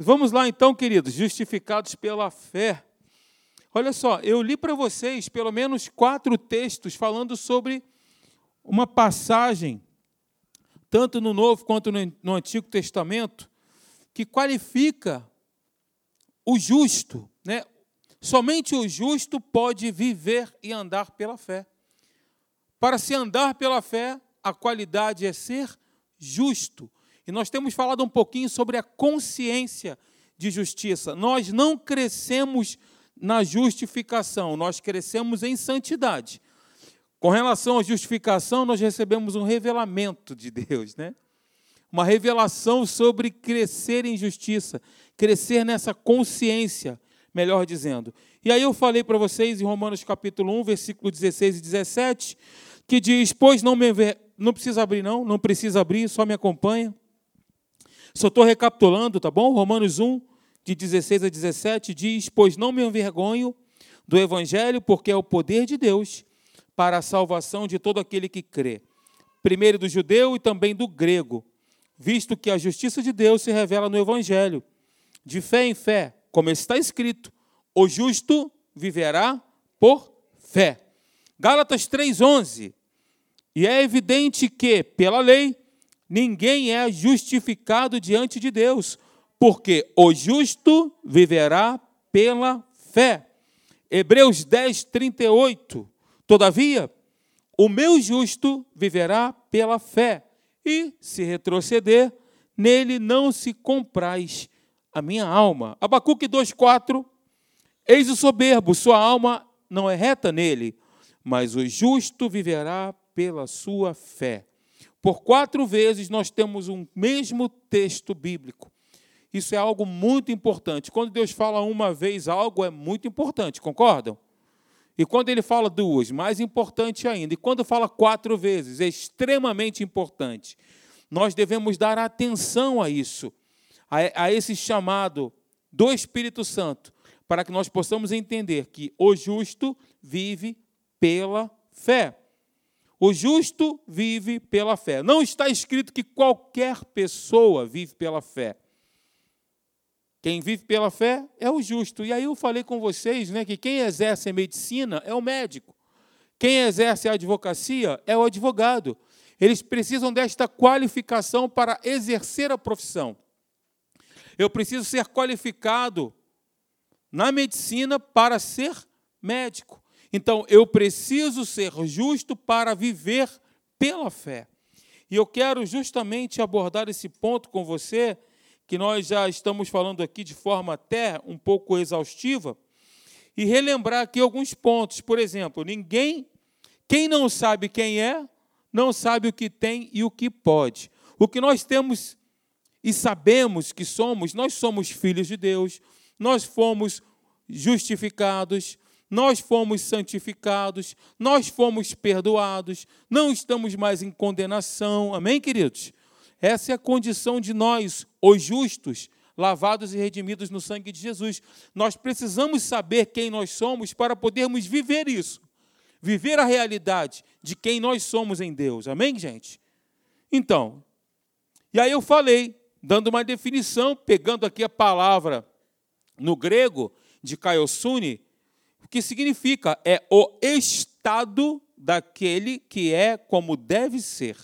Vamos lá então, queridos, justificados pela fé. Olha só, eu li para vocês pelo menos quatro textos falando sobre uma passagem, tanto no Novo quanto no Antigo Testamento, que qualifica o justo. Né? Somente o justo pode viver e andar pela fé. Para se andar pela fé, a qualidade é ser justo. E nós temos falado um pouquinho sobre a consciência de justiça. Nós não crescemos na justificação, nós crescemos em santidade. Com relação à justificação, nós recebemos um revelamento de Deus, né? Uma revelação sobre crescer em justiça, crescer nessa consciência, melhor dizendo. E aí eu falei para vocês em Romanos capítulo 1, versículo 16 e 17, que diz: "Pois não me não precisa abrir não, não precisa abrir, só me acompanha. Só estou recapitulando, tá bom? Romanos 1, de 16 a 17, diz: Pois não me envergonho do Evangelho, porque é o poder de Deus para a salvação de todo aquele que crê, primeiro do judeu e também do grego, visto que a justiça de Deus se revela no Evangelho. De fé em fé, como está escrito: o justo viverá por fé. Gálatas 3,11. E é evidente que, pela lei, ninguém é justificado diante de Deus, porque o justo viverá pela fé. Hebreus 10, 38. Todavia, o meu justo viverá pela fé, e, se retroceder, nele não se compraz a minha alma. Abacuque 2,4. Eis o soberbo, sua alma não é reta nele, mas o justo viverá pela sua fé. Por quatro vezes nós temos um mesmo texto bíblico. Isso é algo muito importante. Quando Deus fala uma vez algo, é muito importante, concordam? E quando ele fala duas, mais importante ainda. E quando fala quatro vezes, é extremamente importante. Nós devemos dar atenção a isso, a, a esse chamado do Espírito Santo, para que nós possamos entender que o justo vive pela fé. O justo vive pela fé. Não está escrito que qualquer pessoa vive pela fé. Quem vive pela fé é o justo. E aí eu falei com vocês né, que quem exerce a medicina é o médico. Quem exerce a advocacia é o advogado. Eles precisam desta qualificação para exercer a profissão. Eu preciso ser qualificado na medicina para ser médico. Então, eu preciso ser justo para viver pela fé. E eu quero justamente abordar esse ponto com você, que nós já estamos falando aqui de forma até um pouco exaustiva, e relembrar aqui alguns pontos. Por exemplo, ninguém, quem não sabe quem é, não sabe o que tem e o que pode. O que nós temos e sabemos que somos, nós somos filhos de Deus, nós fomos justificados, nós fomos santificados, nós fomos perdoados, não estamos mais em condenação. Amém, queridos? Essa é a condição de nós, os justos, lavados e redimidos no sangue de Jesus. Nós precisamos saber quem nós somos para podermos viver isso. Viver a realidade de quem nós somos em Deus. Amém, gente? Então, e aí eu falei, dando uma definição, pegando aqui a palavra no grego de Kaiosune, o que significa é o estado daquele que é como deve ser,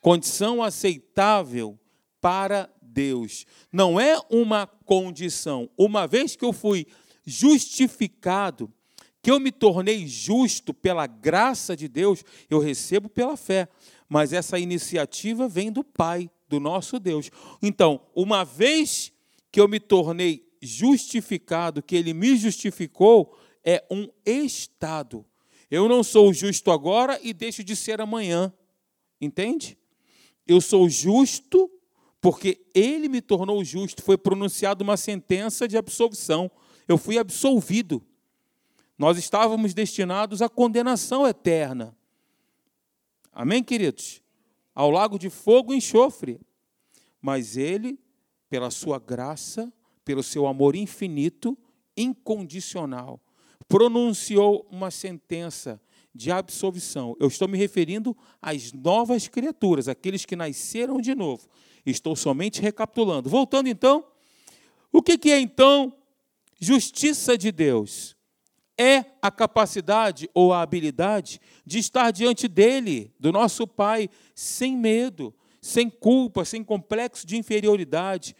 condição aceitável para Deus. Não é uma condição. Uma vez que eu fui justificado, que eu me tornei justo pela graça de Deus, eu recebo pela fé. Mas essa iniciativa vem do Pai, do nosso Deus. Então, uma vez que eu me tornei justificado, que Ele me justificou, é um estado. Eu não sou justo agora e deixo de ser amanhã. Entende? Eu sou justo porque ele me tornou justo. Foi pronunciada uma sentença de absolvição. Eu fui absolvido. Nós estávamos destinados à condenação eterna. Amém, queridos? Ao lago de fogo e enxofre. Mas ele, pela sua graça, pelo seu amor infinito, incondicional, pronunciou uma sentença de absolvição. Eu estou me referindo às novas criaturas, aqueles que nasceram de novo. Estou somente recapitulando. Voltando então, O que, é então justiça de Deus? É a capacidade ou a habilidade de estar diante dele, do nosso Pai, sem medo, sem culpa, sem complexo de inferioridade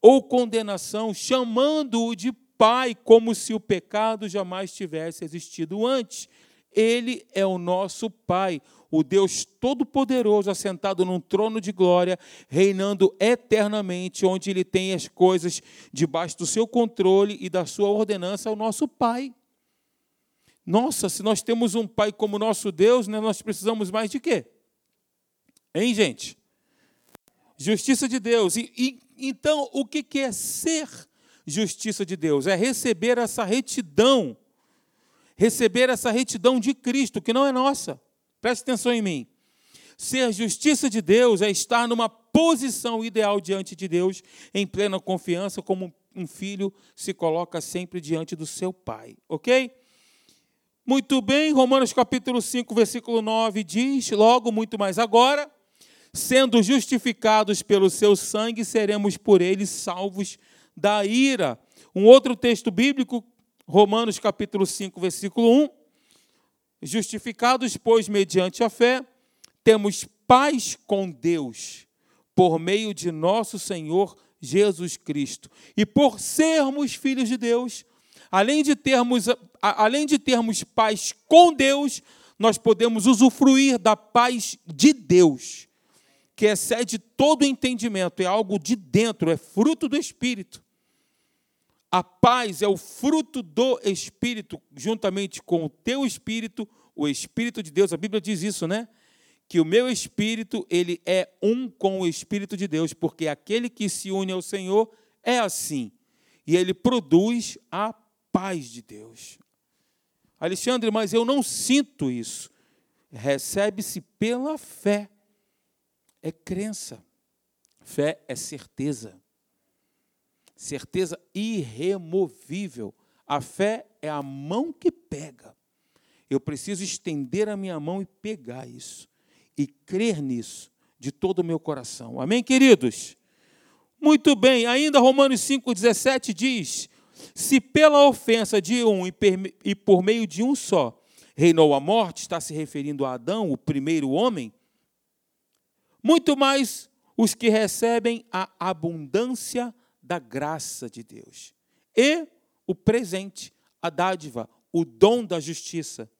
ou condenação, chamando-o de Pai, como se o pecado jamais tivesse existido antes. Ele é o nosso Pai, o Deus Todo-Poderoso, assentado num trono de glória, reinando eternamente, onde Ele tem as coisas debaixo do seu controle e da sua ordenança, é o nosso Pai. Nossa, se nós temos um Pai como nosso Deus, né, nós precisamos mais de quê? Hein, gente? Justiça de Deus. E, e então, o que é ser justiça de Deus? É receber essa retidão receber essa retidão de Cristo, que não é nossa. Preste atenção em mim. Ser justiça de Deus é estar numa posição ideal diante de Deus, em plena confiança, como um filho se coloca sempre diante do seu pai. Ok? Muito bem, Romanos capítulo 5, versículo 9 diz: Logo, muito mais agora, sendo justificados pelo seu sangue, seremos por ele salvos da ira. Um outro texto bíblico Romanos capítulo 5, versículo 1. Justificados, pois, mediante a fé, temos paz com Deus, por meio de nosso Senhor Jesus Cristo. E por sermos filhos de Deus, além de termos, além de termos paz com Deus, nós podemos usufruir da paz de Deus, que excede todo entendimento, é algo de dentro, é fruto do Espírito. A paz é o fruto do Espírito, juntamente com o teu Espírito, o Espírito de Deus. A Bíblia diz isso, né? Que o meu Espírito, ele é um com o Espírito de Deus, porque aquele que se une ao Senhor é assim. E ele produz a paz de Deus. Alexandre, mas eu não sinto isso. Recebe-se pela fé. É crença. Fé é certeza certeza irremovível. A fé é a mão que pega. Eu preciso estender a minha mão e pegar isso, e crer nisso de todo o meu coração. Amém, queridos? Muito bem, ainda Romanos 5,17 diz: Se pela ofensa de um e por meio de um só reinou a morte, está se referindo a Adão, o primeiro homem, muito mais os que recebem a abundância da graça de Deus. E o presente, a dádiva, o dom da justiça,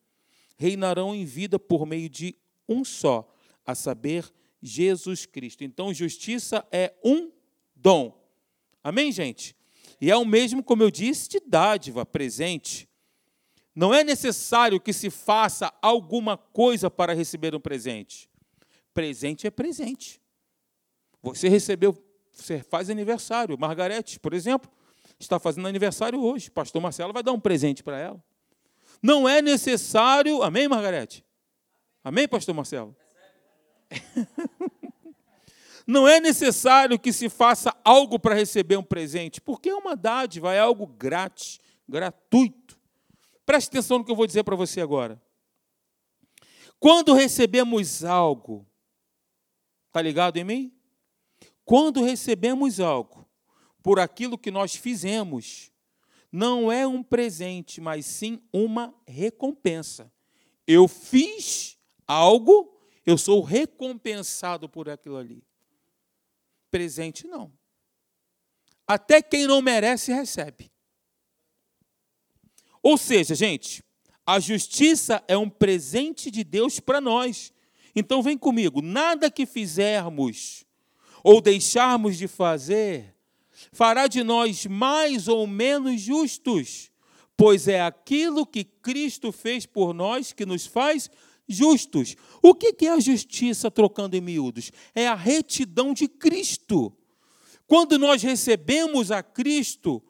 reinarão em vida por meio de um só, a saber, Jesus Cristo. Então, justiça é um dom. Amém, gente? E é o mesmo, como eu disse, de dádiva, presente. Não é necessário que se faça alguma coisa para receber um presente. Presente é presente. Você recebeu você faz aniversário. Margarete, por exemplo, está fazendo aniversário hoje. Pastor Marcelo vai dar um presente para ela. Não é necessário. Amém, Margarete? Amém, Pastor Marcelo? Não é necessário que se faça algo para receber um presente, porque é uma dádiva, é algo grátis, gratuito. Preste atenção no que eu vou dizer para você agora. Quando recebemos algo, está ligado em mim? Quando recebemos algo por aquilo que nós fizemos, não é um presente, mas sim uma recompensa. Eu fiz algo, eu sou recompensado por aquilo ali. Presente não. Até quem não merece recebe. Ou seja, gente, a justiça é um presente de Deus para nós. Então vem comigo, nada que fizermos ou deixarmos de fazer, fará de nós mais ou menos justos, pois é aquilo que Cristo fez por nós que nos faz justos. O que é a justiça, trocando em miúdos? É a retidão de Cristo. Quando nós recebemos a Cristo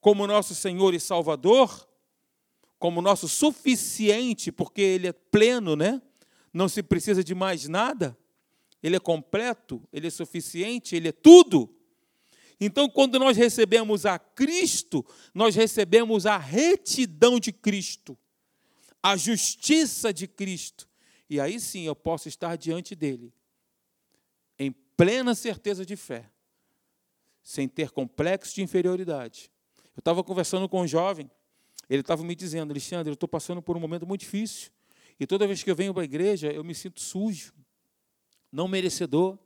como nosso Senhor e Salvador, como nosso suficiente, porque Ele é pleno, né? Não se precisa de mais nada ele é completo, ele é suficiente, ele é tudo. Então, quando nós recebemos a Cristo, nós recebemos a retidão de Cristo, a justiça de Cristo. E aí sim eu posso estar diante dele, em plena certeza de fé, sem ter complexo de inferioridade. Eu estava conversando com um jovem, ele estava me dizendo, Alexandre, eu estou passando por um momento muito difícil, e toda vez que eu venho para a igreja, eu me sinto sujo, não merecedor,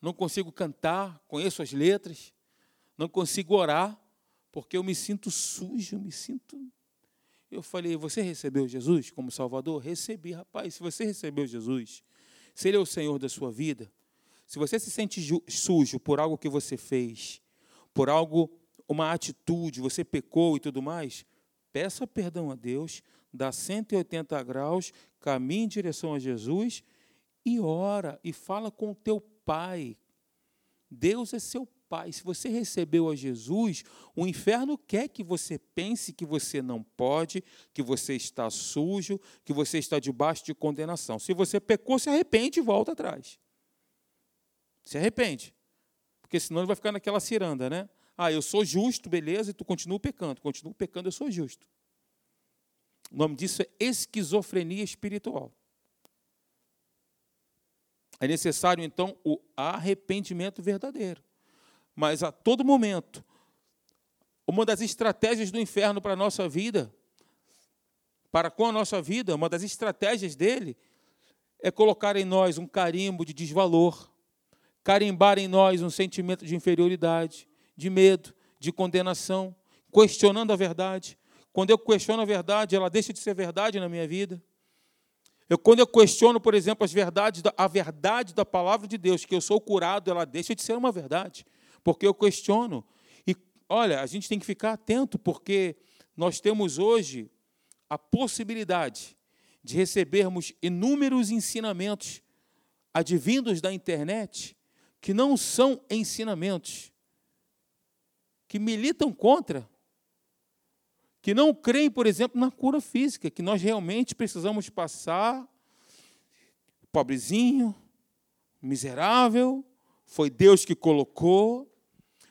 não consigo cantar, conheço as letras, não consigo orar, porque eu me sinto sujo, me sinto. Eu falei: Você recebeu Jesus como Salvador? Recebi, rapaz. Se você recebeu Jesus, se Ele é o Senhor da sua vida, se você se sente sujo por algo que você fez, por algo, uma atitude, você pecou e tudo mais, peça perdão a Deus, dá 180 graus, caminhe em direção a Jesus e ora e fala com o teu pai. Deus é seu pai. Se você recebeu a Jesus, o inferno quer que você pense que você não pode, que você está sujo, que você está debaixo de condenação. Se você pecou, se arrepende e volta atrás. Se arrepende. Porque senão ele vai ficar naquela ciranda, né? Ah, eu sou justo, beleza, e tu continua pecando. Continua pecando, eu sou justo. O nome disso é esquizofrenia espiritual. É necessário, então, o arrependimento verdadeiro. Mas a todo momento, uma das estratégias do inferno para a nossa vida, para com a nossa vida, uma das estratégias dele, é colocar em nós um carimbo de desvalor, carimbar em nós um sentimento de inferioridade, de medo, de condenação, questionando a verdade. Quando eu questiono a verdade, ela deixa de ser verdade na minha vida. Eu, quando eu questiono, por exemplo, as verdades, a verdade da palavra de Deus, que eu sou curado, ela deixa de ser uma verdade, porque eu questiono. E olha, a gente tem que ficar atento, porque nós temos hoje a possibilidade de recebermos inúmeros ensinamentos advindos da internet que não são ensinamentos, que militam contra que não creem, por exemplo, na cura física, que nós realmente precisamos passar, pobrezinho, miserável, foi Deus que colocou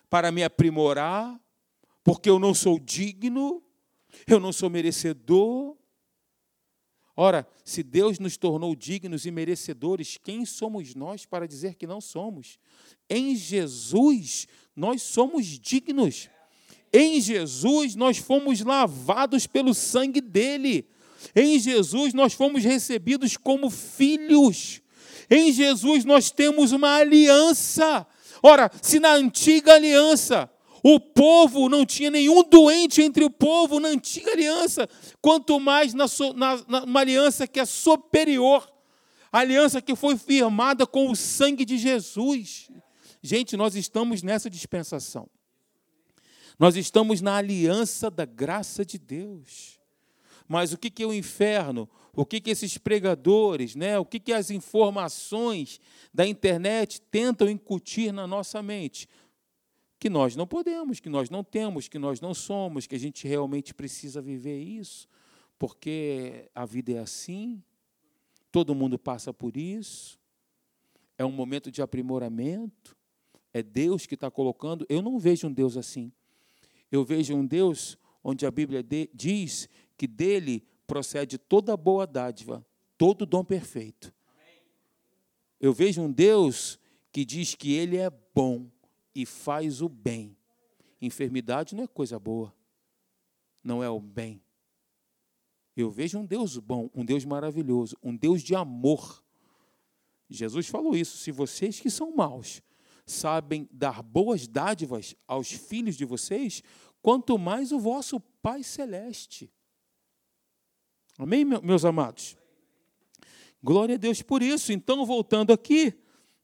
para me aprimorar, porque eu não sou digno, eu não sou merecedor. Ora, se Deus nos tornou dignos e merecedores, quem somos nós para dizer que não somos? Em Jesus, nós somos dignos. Em Jesus nós fomos lavados pelo sangue dele. Em Jesus nós fomos recebidos como filhos. Em Jesus nós temos uma aliança. Ora, se na antiga aliança o povo não tinha nenhum doente entre o povo na antiga aliança, quanto mais na, na, na uma aliança que é superior, a aliança que foi firmada com o sangue de Jesus. Gente, nós estamos nessa dispensação. Nós estamos na aliança da graça de Deus. Mas o que é o inferno? O que esses pregadores, né? o que as informações da internet tentam incutir na nossa mente? Que nós não podemos, que nós não temos, que nós não somos, que a gente realmente precisa viver isso, porque a vida é assim, todo mundo passa por isso, é um momento de aprimoramento, é Deus que está colocando. Eu não vejo um Deus assim eu vejo um Deus onde a Bíblia diz que dele procede toda boa dádiva, todo dom perfeito. Eu vejo um Deus que diz que ele é bom e faz o bem. Enfermidade não é coisa boa, não é o bem. Eu vejo um Deus bom, um Deus maravilhoso, um Deus de amor. Jesus falou isso: se vocês que são maus sabem dar boas dádivas aos filhos de vocês, quanto mais o vosso Pai Celeste. Amém, meus amados? Glória a Deus por isso. Então, voltando aqui,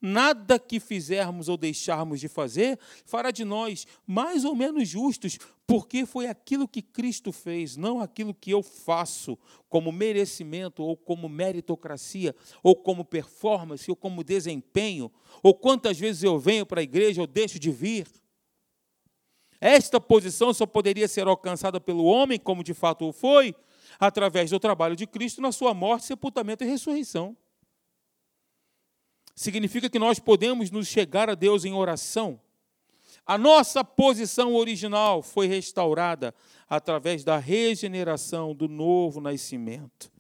nada que fizermos ou deixarmos de fazer fará de nós mais ou menos justos, porque foi aquilo que Cristo fez, não aquilo que eu faço como merecimento, ou como meritocracia, ou como performance, ou como desempenho, ou quantas vezes eu venho para a igreja ou deixo de vir. Esta posição só poderia ser alcançada pelo homem, como de fato o foi, através do trabalho de Cristo na sua morte, sepultamento e ressurreição. Significa que nós podemos nos chegar a Deus em oração. A nossa posição original foi restaurada através da regeneração do novo nascimento.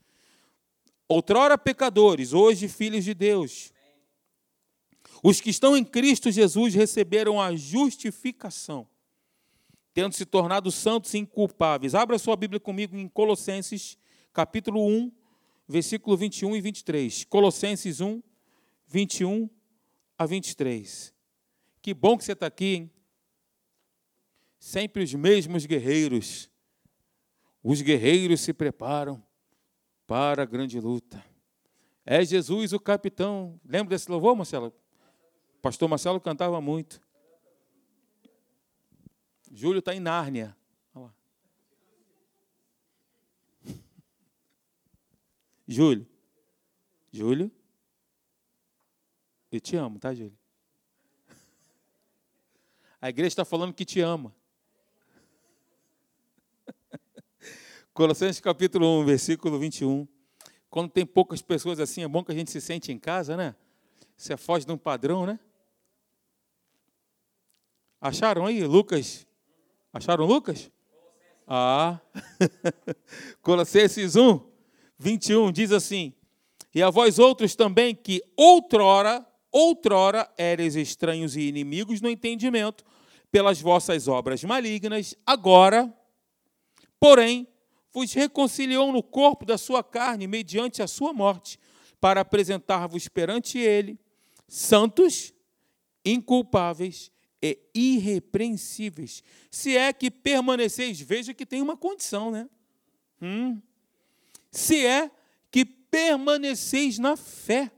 Outrora pecadores, hoje filhos de Deus. Os que estão em Cristo Jesus receberam a justificação, tendo se tornado santos e inculpáveis. Abra sua Bíblia comigo em Colossenses, capítulo 1, versículo 21 e 23. Colossenses 1, 21 a 23. Que bom que você está aqui, hein? Sempre os mesmos guerreiros. Os guerreiros se preparam para a grande luta. É Jesus o capitão. Lembra desse louvor, Marcelo? Pastor Marcelo cantava muito. Júlio está em Nárnia. Júlio. Júlio. Eu te amo, tá, Júlio? A igreja está falando que te ama. Colossenses capítulo 1, versículo 21. Quando tem poucas pessoas assim, é bom que a gente se sente em casa, né? Você foge de um padrão, né? Acharam aí, Lucas? Acharam Lucas? Ah, Colossenses 1, 21 diz assim: E a vós outros também que outrora, outrora eres estranhos e inimigos no entendimento, pelas vossas obras malignas, agora, porém, vos reconciliou no corpo da sua carne, mediante a sua morte, para apresentar-vos perante ele, santos, inculpáveis e irrepreensíveis, se é que permaneceis, veja que tem uma condição, né? Hum. Se é que permaneceis na fé,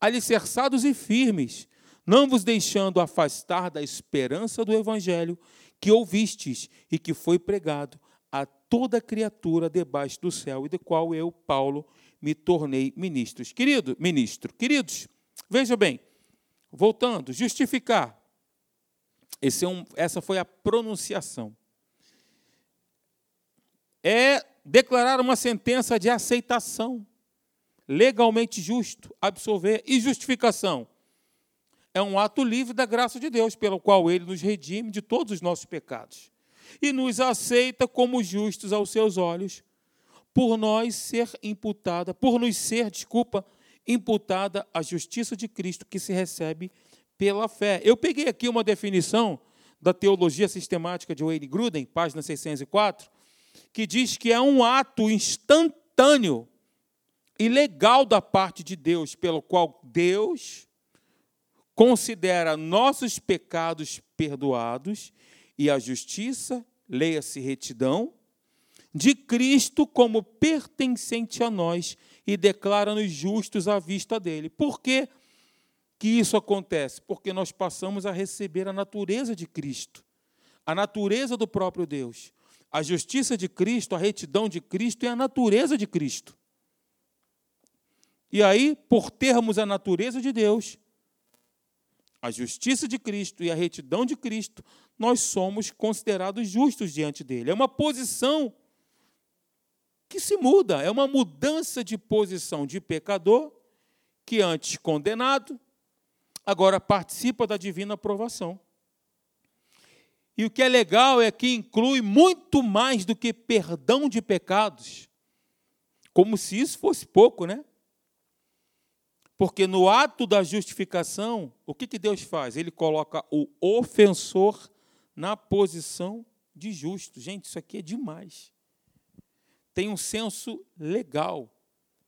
alicerçados e firmes, não vos deixando afastar da esperança do evangelho que ouvistes e que foi pregado a toda criatura debaixo do céu e de qual eu, Paulo, me tornei ministro. Querido, ministro, queridos, veja bem, voltando, justificar é um, essa foi a pronunciação. É declarar uma sentença de aceitação, legalmente justo, absolver e justificação. É um ato livre da graça de Deus, pelo qual ele nos redime de todos os nossos pecados e nos aceita como justos aos seus olhos, por nós ser imputada, por nos ser, desculpa, imputada a justiça de Cristo que se recebe pela fé. Eu peguei aqui uma definição da Teologia Sistemática de Wayne Gruden, página 604, que diz que é um ato instantâneo e legal da parte de Deus, pelo qual Deus considera nossos pecados perdoados e a justiça, leia-se retidão, de Cristo como pertencente a nós e declara-nos justos à vista dele. Por quê? que isso acontece? Porque nós passamos a receber a natureza de Cristo, a natureza do próprio Deus. A justiça de Cristo, a retidão de Cristo é a natureza de Cristo. E aí, por termos a natureza de Deus, a justiça de Cristo e a retidão de Cristo, nós somos considerados justos diante dele. É uma posição que se muda, é uma mudança de posição de pecador, que antes condenado, agora participa da divina aprovação. E o que é legal é que inclui muito mais do que perdão de pecados. Como se isso fosse pouco, né? Porque no ato da justificação, o que, que Deus faz? Ele coloca o ofensor na posição de justo. Gente, isso aqui é demais. Tem um senso legal,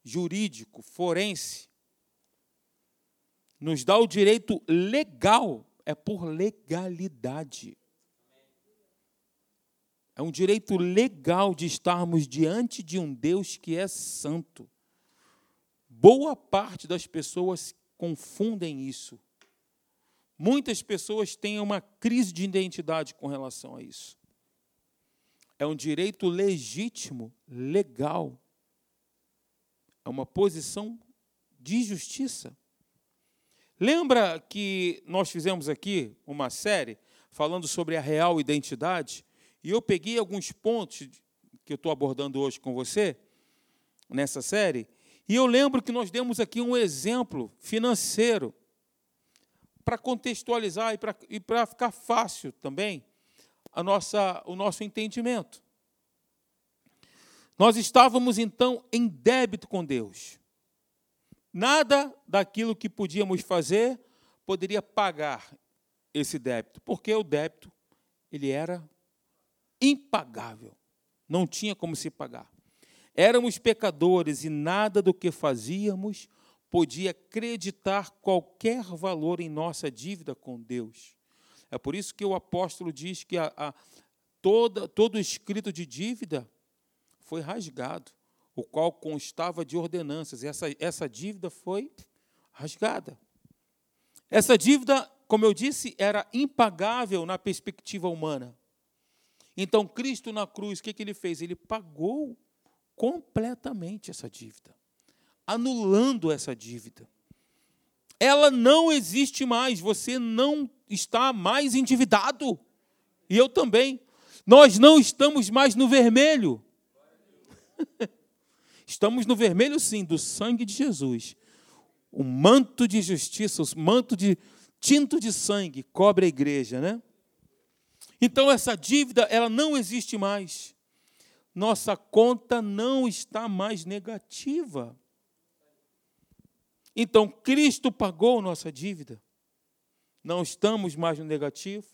jurídico, forense nos dá o direito legal, é por legalidade. É um direito legal de estarmos diante de um Deus que é santo. Boa parte das pessoas confundem isso. Muitas pessoas têm uma crise de identidade com relação a isso. É um direito legítimo, legal. É uma posição de justiça. Lembra que nós fizemos aqui uma série falando sobre a real identidade? E eu peguei alguns pontos que eu estou abordando hoje com você, nessa série, e eu lembro que nós demos aqui um exemplo financeiro para contextualizar e para ficar fácil também a nossa, o nosso entendimento. Nós estávamos então em débito com Deus. Nada daquilo que podíamos fazer poderia pagar esse débito, porque o débito ele era impagável, não tinha como se pagar. Éramos pecadores e nada do que fazíamos podia acreditar qualquer valor em nossa dívida com Deus. É por isso que o apóstolo diz que a, a, toda, todo escrito de dívida foi rasgado, o qual constava de ordenanças. Essa, essa dívida foi rasgada. Essa dívida, como eu disse, era impagável na perspectiva humana. Então, Cristo na cruz, o que, que ele fez? Ele pagou completamente essa dívida, anulando essa dívida. Ela não existe mais, você não está mais endividado. E eu também. Nós não estamos mais no vermelho. Estamos no vermelho, sim, do sangue de Jesus. O manto de justiça, o manto de tinto de sangue cobre a igreja, né? Então essa dívida, ela não existe mais. Nossa conta não está mais negativa. Então Cristo pagou nossa dívida. Não estamos mais no negativo.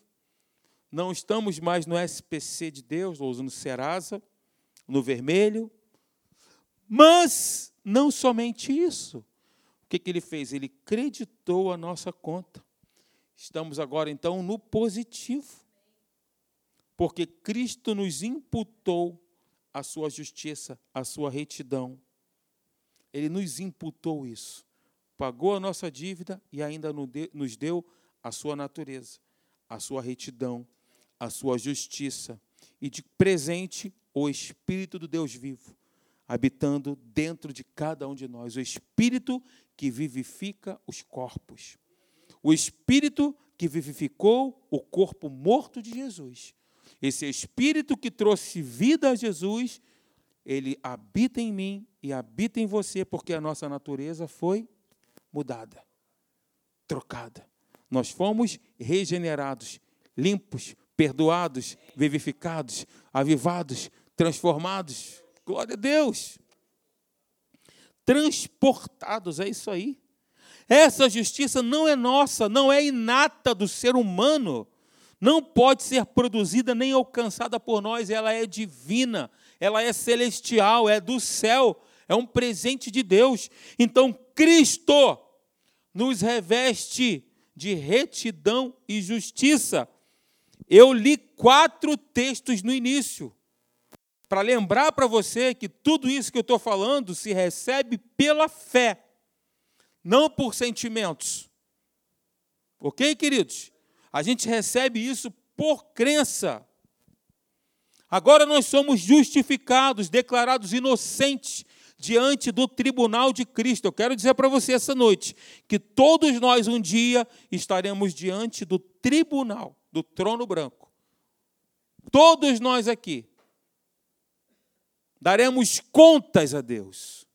Não estamos mais no SPC de Deus, ou no Serasa, no vermelho. Mas não somente isso. O que, que ele fez? Ele creditou a nossa conta. Estamos agora, então, no positivo. Porque Cristo nos imputou a sua justiça, a sua retidão. Ele nos imputou isso. Pagou a nossa dívida e ainda nos deu a sua natureza, a sua retidão, a sua justiça. E de presente, o Espírito do Deus vivo habitando dentro de cada um de nós, o Espírito que vivifica os corpos. O Espírito que vivificou o corpo morto de Jesus. Esse Espírito que trouxe vida a Jesus, ele habita em mim e habita em você, porque a nossa natureza foi mudada, trocada. Nós fomos regenerados, limpos, perdoados, vivificados, avivados, transformados. Glória a Deus. Transportados, é isso aí. Essa justiça não é nossa, não é inata do ser humano, não pode ser produzida nem alcançada por nós, ela é divina, ela é celestial, é do céu, é um presente de Deus. Então, Cristo nos reveste de retidão e justiça. Eu li quatro textos no início para lembrar para você que tudo isso que eu estou falando se recebe pela fé, não por sentimentos. Ok, queridos? A gente recebe isso por crença. Agora nós somos justificados, declarados inocentes diante do tribunal de Cristo. Eu quero dizer para você essa noite que todos nós um dia estaremos diante do tribunal, do trono branco. Todos nós aqui daremos contas a Deus.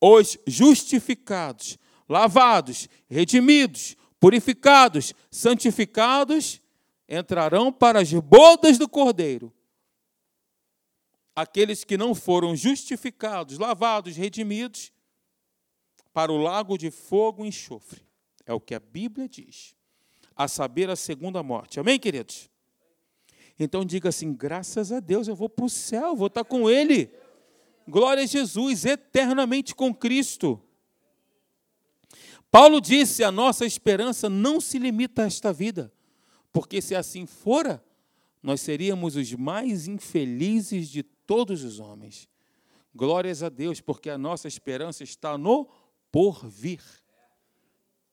Os justificados, lavados, redimidos, purificados, santificados, entrarão para as bodas do Cordeiro. Aqueles que não foram justificados, lavados, redimidos, para o lago de fogo e enxofre. É o que a Bíblia diz. A saber, a segunda morte. Amém, queridos? Então diga assim: graças a Deus, eu vou para o céu, vou estar com Ele. Glória a Jesus, eternamente com Cristo. Paulo disse: a nossa esperança não se limita a esta vida, porque se assim fora, nós seríamos os mais infelizes de todos os homens. Glórias a Deus, porque a nossa esperança está no porvir.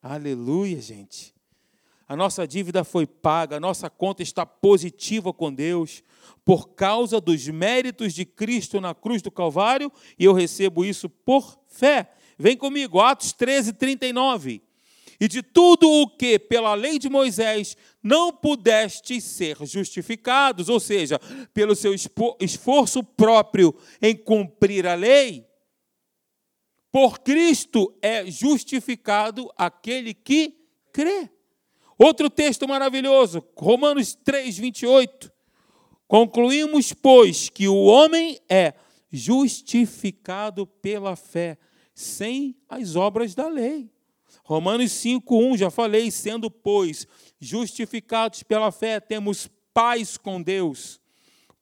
Aleluia, gente a nossa dívida foi paga, a nossa conta está positiva com Deus, por causa dos méritos de Cristo na cruz do Calvário, e eu recebo isso por fé. Vem comigo, Atos 13, 39. E de tudo o que, pela lei de Moisés, não pudestes ser justificados, ou seja, pelo seu esforço próprio em cumprir a lei, por Cristo é justificado aquele que crê. Outro texto maravilhoso, Romanos 3, 28. Concluímos, pois, que o homem é justificado pela fé, sem as obras da lei. Romanos 5:1, já falei, sendo pois justificados pela fé, temos paz com Deus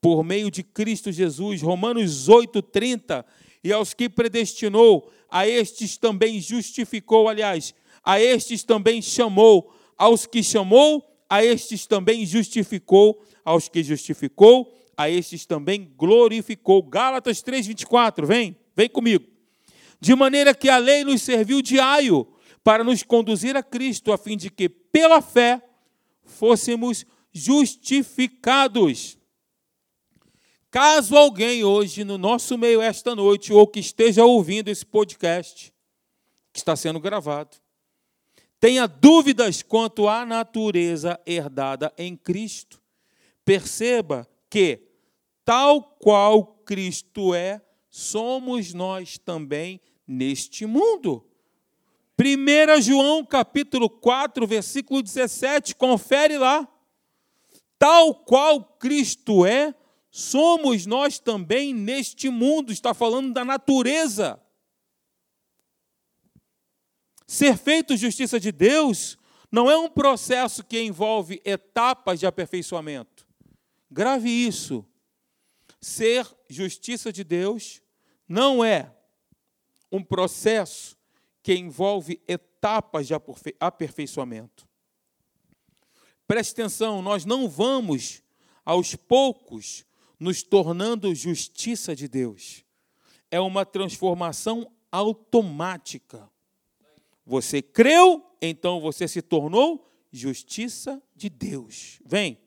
por meio de Cristo Jesus. Romanos 8:30, e aos que predestinou, a estes também justificou, aliás, a estes também chamou, aos que chamou, a estes também justificou, aos que justificou, a estes também glorificou. Gálatas 3:24, vem, vem comigo. De maneira que a lei nos serviu de aio para nos conduzir a Cristo, a fim de que pela fé fôssemos justificados. Caso alguém hoje no nosso meio esta noite ou que esteja ouvindo esse podcast que está sendo gravado, tenha dúvidas quanto à natureza herdada em Cristo, perceba que tal qual Cristo é, somos nós também neste mundo. 1 João capítulo 4, versículo 17, confere lá. Tal qual Cristo é, somos nós também neste mundo, está falando da natureza. Ser feito justiça de Deus não é um processo que envolve etapas de aperfeiçoamento. Grave isso. Ser justiça de Deus não é um processo que envolve etapas de aperfeiçoamento. Preste atenção, nós não vamos aos poucos nos tornando justiça de Deus. É uma transformação automática. Você creu, então você se tornou justiça de Deus. Vem.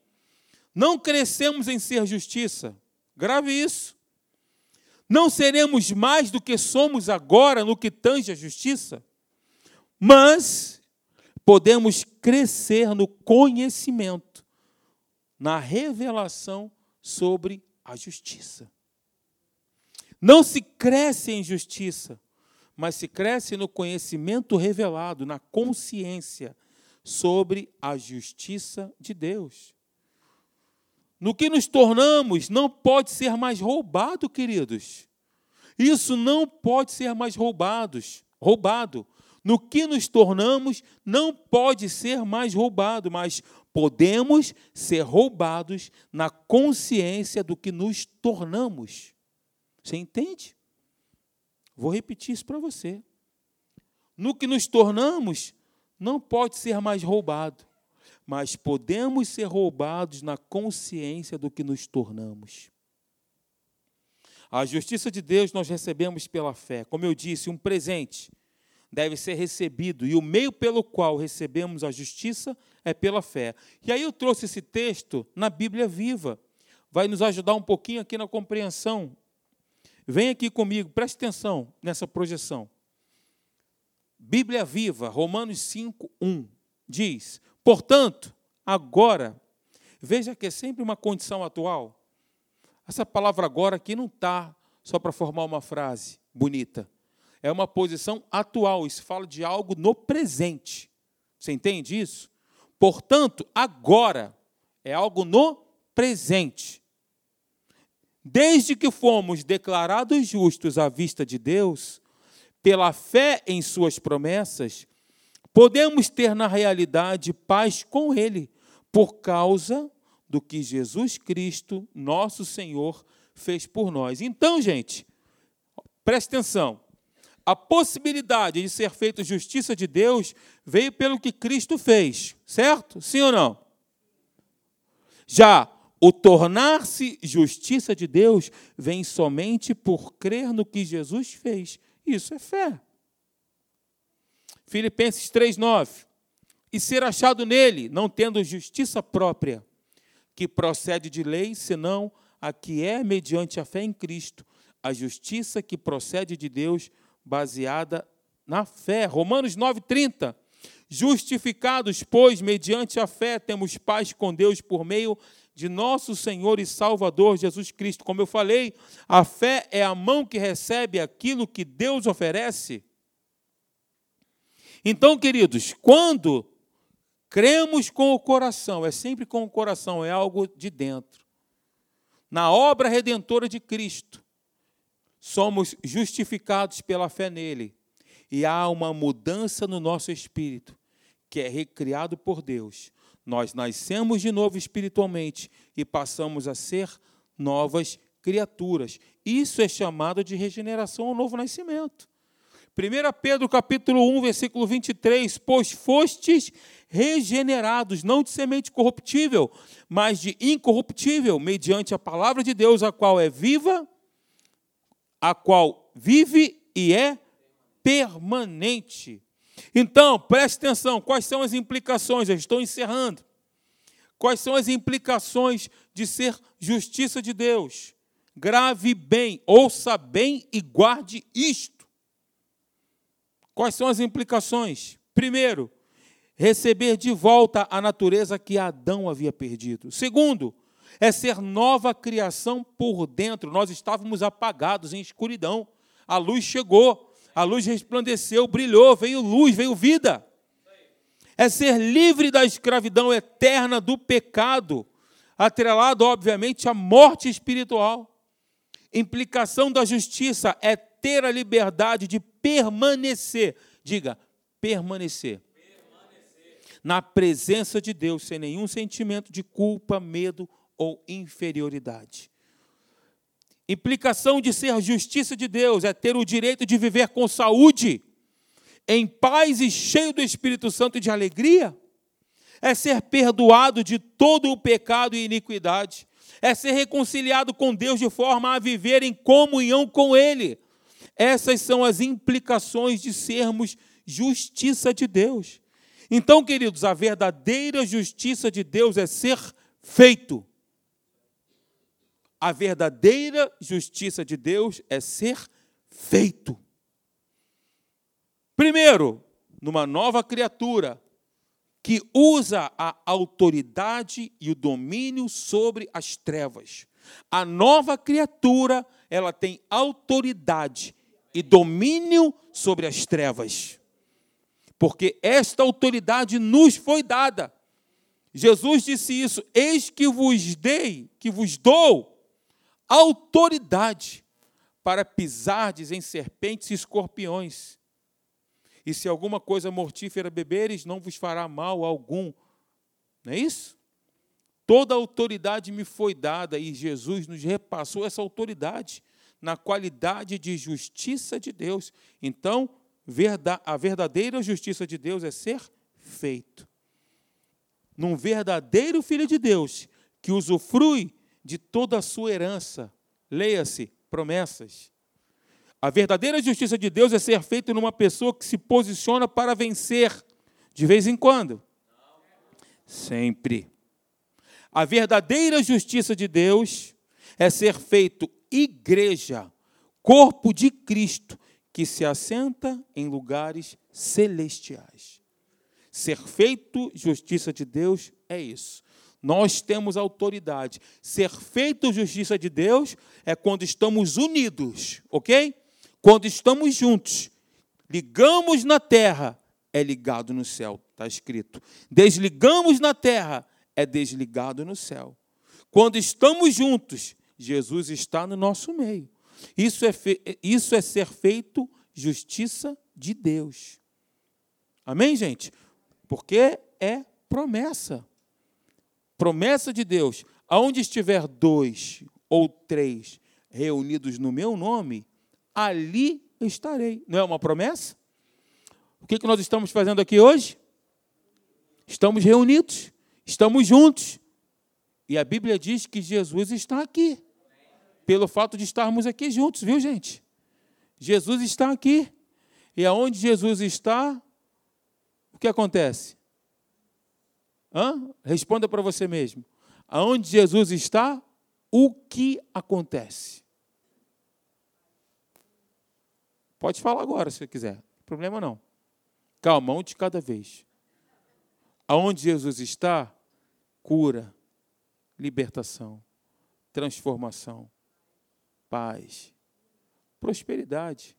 Não crescemos em ser justiça. Grave isso. Não seremos mais do que somos agora no que tange a justiça, mas podemos crescer no conhecimento, na revelação sobre a justiça. Não se cresce em justiça, mas se cresce no conhecimento revelado, na consciência sobre a justiça de Deus. No que nos tornamos não pode ser mais roubado, queridos. Isso não pode ser mais roubados, roubado. No que nos tornamos não pode ser mais roubado, mas podemos ser roubados na consciência do que nos tornamos. Você entende? Vou repetir isso para você. No que nos tornamos, não pode ser mais roubado, mas podemos ser roubados na consciência do que nos tornamos. A justiça de Deus nós recebemos pela fé. Como eu disse, um presente deve ser recebido, e o meio pelo qual recebemos a justiça é pela fé. E aí eu trouxe esse texto na Bíblia viva. Vai nos ajudar um pouquinho aqui na compreensão. Vem aqui comigo, preste atenção nessa projeção. Bíblia viva, Romanos 5, 1, diz: Portanto, agora, veja que é sempre uma condição atual. Essa palavra agora aqui não está só para formar uma frase bonita é uma posição atual, isso fala de algo no presente. Você entende isso? Portanto, agora é algo no presente. Desde que fomos declarados justos à vista de Deus, pela fé em Suas promessas, podemos ter na realidade paz com Ele, por causa do que Jesus Cristo, nosso Senhor, fez por nós. Então, gente, preste atenção a possibilidade de ser feito justiça de Deus veio pelo que Cristo fez, certo? Sim ou não? Já o tornar-se justiça de Deus vem somente por crer no que Jesus fez. Isso é fé. Filipenses 3:9. E ser achado nele, não tendo justiça própria, que procede de lei, senão a que é mediante a fé em Cristo, a justiça que procede de Deus baseada na fé. Romanos 9:30. Justificados, pois, mediante a fé, temos paz com Deus por meio de nosso Senhor e Salvador Jesus Cristo. Como eu falei, a fé é a mão que recebe aquilo que Deus oferece. Então, queridos, quando cremos com o coração, é sempre com o coração, é algo de dentro. Na obra redentora de Cristo, somos justificados pela fé nele. e há uma mudança no nosso espírito, que é recriado por Deus. Nós nascemos de novo espiritualmente e passamos a ser novas criaturas. Isso é chamado de regeneração ou novo nascimento. 1 Pedro capítulo 1, versículo 23, pois fostes regenerados, não de semente corruptível, mas de incorruptível, mediante a palavra de Deus, a qual é viva, a qual vive e é permanente. Então, preste atenção, quais são as implicações? Eu estou encerrando. Quais são as implicações de ser justiça de Deus? Grave bem, ouça bem e guarde isto. Quais são as implicações? Primeiro, receber de volta a natureza que Adão havia perdido. Segundo, é ser nova criação por dentro. Nós estávamos apagados em escuridão. A luz chegou, a luz resplandeceu, brilhou, veio luz, veio vida. É ser livre da escravidão eterna do pecado, atrelado, obviamente, à morte espiritual. Implicação da justiça é ter a liberdade de permanecer. Diga, permanecer. permanecer. Na presença de Deus, sem nenhum sentimento de culpa, medo ou inferioridade. Implicação de ser justiça de Deus é ter o direito de viver com saúde, em paz e cheio do Espírito Santo e de alegria. É ser perdoado de todo o pecado e iniquidade é ser reconciliado com Deus de forma a viver em comunhão com Ele. Essas são as implicações de sermos justiça de Deus. Então, queridos, a verdadeira justiça de Deus é ser feito. A verdadeira justiça de Deus é ser feito. Primeiro, numa nova criatura, que usa a autoridade e o domínio sobre as trevas. A nova criatura, ela tem autoridade e domínio sobre as trevas. Porque esta autoridade nos foi dada. Jesus disse isso: Eis que vos dei, que vos dou autoridade para pisardes em serpentes e escorpiões e se alguma coisa mortífera beberes, não vos fará mal algum. Não é isso? Toda autoridade me foi dada e Jesus nos repassou essa autoridade na qualidade de justiça de Deus. Então, a verdadeira justiça de Deus é ser feito. Num verdadeiro filho de Deus que usufrui de toda a sua herança, leia-se, promessas, a verdadeira justiça de Deus é ser feita numa pessoa que se posiciona para vencer. De vez em quando? Sempre. A verdadeira justiça de Deus é ser feito igreja, corpo de Cristo, que se assenta em lugares celestiais. Ser feito justiça de Deus é isso. Nós temos autoridade. Ser feito justiça de Deus é quando estamos unidos, ok? Quando estamos juntos, ligamos na terra, é ligado no céu, está escrito. Desligamos na terra, é desligado no céu. Quando estamos juntos, Jesus está no nosso meio. Isso é, isso é ser feito justiça de Deus. Amém, gente? Porque é promessa. Promessa de Deus. Aonde estiver dois ou três reunidos no meu nome, ali estarei. Não é uma promessa? O que, que nós estamos fazendo aqui hoje? Estamos reunidos, estamos juntos. E a Bíblia diz que Jesus está aqui. Pelo fato de estarmos aqui juntos, viu, gente? Jesus está aqui. E aonde Jesus está, o que acontece? Hã? Responda para você mesmo. Aonde Jesus está, o que acontece? Pode falar agora se quiser, problema não. Calma, um de cada vez. Aonde Jesus está, cura, libertação, transformação, paz, prosperidade,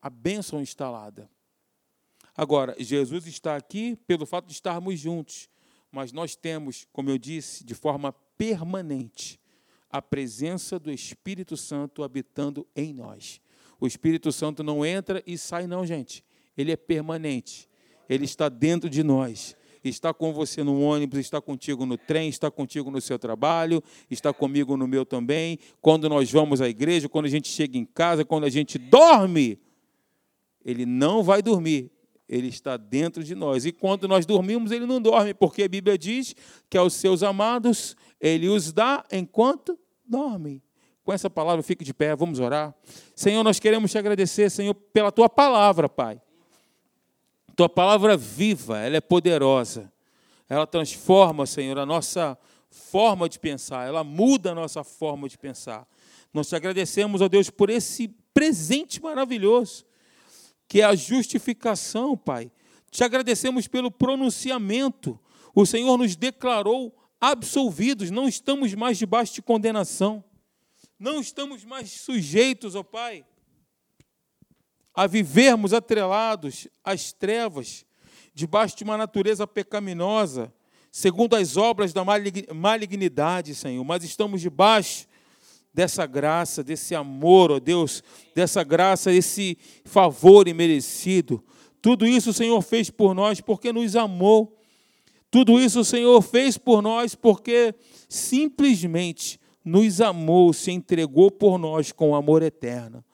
a bênção instalada. Agora, Jesus está aqui pelo fato de estarmos juntos, mas nós temos, como eu disse, de forma permanente, a presença do Espírito Santo habitando em nós. O Espírito Santo não entra e sai, não, gente. Ele é permanente. Ele está dentro de nós. Está com você no ônibus, está contigo no trem, está contigo no seu trabalho, está comigo no meu também. Quando nós vamos à igreja, quando a gente chega em casa, quando a gente dorme, ele não vai dormir, ele está dentro de nós. E quando nós dormimos, ele não dorme, porque a Bíblia diz que aos seus amados ele os dá enquanto dormem. Com essa palavra, fique de pé, vamos orar. Senhor, nós queremos te agradecer, Senhor, pela tua palavra, Pai. Tua palavra viva, ela é poderosa. Ela transforma, Senhor, a nossa forma de pensar, ela muda a nossa forma de pensar. Nós te agradecemos, ó Deus, por esse presente maravilhoso que é a justificação, Pai. Te agradecemos pelo pronunciamento. O Senhor nos declarou absolvidos, não estamos mais debaixo de condenação. Não estamos mais sujeitos, ó Pai, a vivermos atrelados às trevas, debaixo de uma natureza pecaminosa, segundo as obras da malignidade, Senhor, mas estamos debaixo dessa graça, desse amor, ó Deus, dessa graça, esse favor imerecido. Tudo isso o Senhor fez por nós porque nos amou. Tudo isso o Senhor fez por nós porque simplesmente nos amou, se entregou por nós com amor eterno.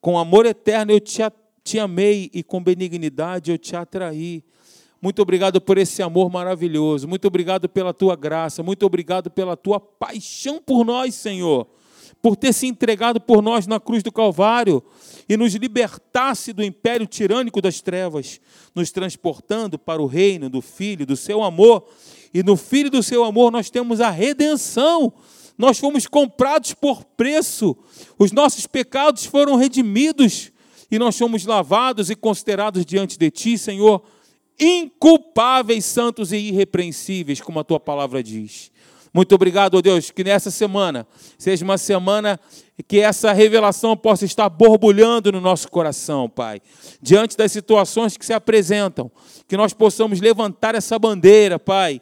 Com amor eterno eu te, te amei e com benignidade eu te atraí. Muito obrigado por esse amor maravilhoso. Muito obrigado pela tua graça. Muito obrigado pela tua paixão por nós, Senhor por ter se entregado por nós na cruz do Calvário e nos libertasse do império tirânico das trevas, nos transportando para o reino do Filho, do seu amor. E no Filho do seu amor nós temos a redenção. Nós fomos comprados por preço, os nossos pecados foram redimidos e nós fomos lavados e considerados diante de Ti, Senhor, inculpáveis, santos e irrepreensíveis, como a Tua palavra diz. Muito obrigado, oh Deus, que nessa semana seja uma semana que essa revelação possa estar borbulhando no nosso coração, Pai. Diante das situações que se apresentam, que nós possamos levantar essa bandeira, Pai,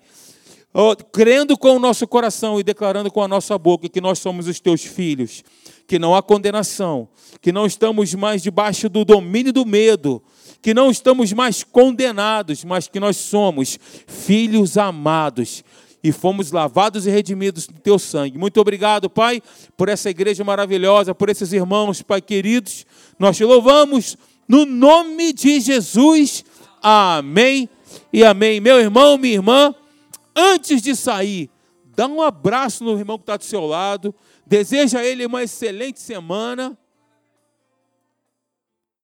crendo com o nosso coração e declarando com a nossa boca que nós somos os teus filhos, que não há condenação, que não estamos mais debaixo do domínio do medo, que não estamos mais condenados, mas que nós somos filhos amados e fomos lavados e redimidos no teu sangue. Muito obrigado, Pai, por essa igreja maravilhosa, por esses irmãos, Pai queridos. Nós te louvamos no nome de Jesus. Amém e amém. Meu irmão, minha irmã, antes de sair, dá um abraço no irmão que está do seu lado. Deseja a ele uma excelente semana.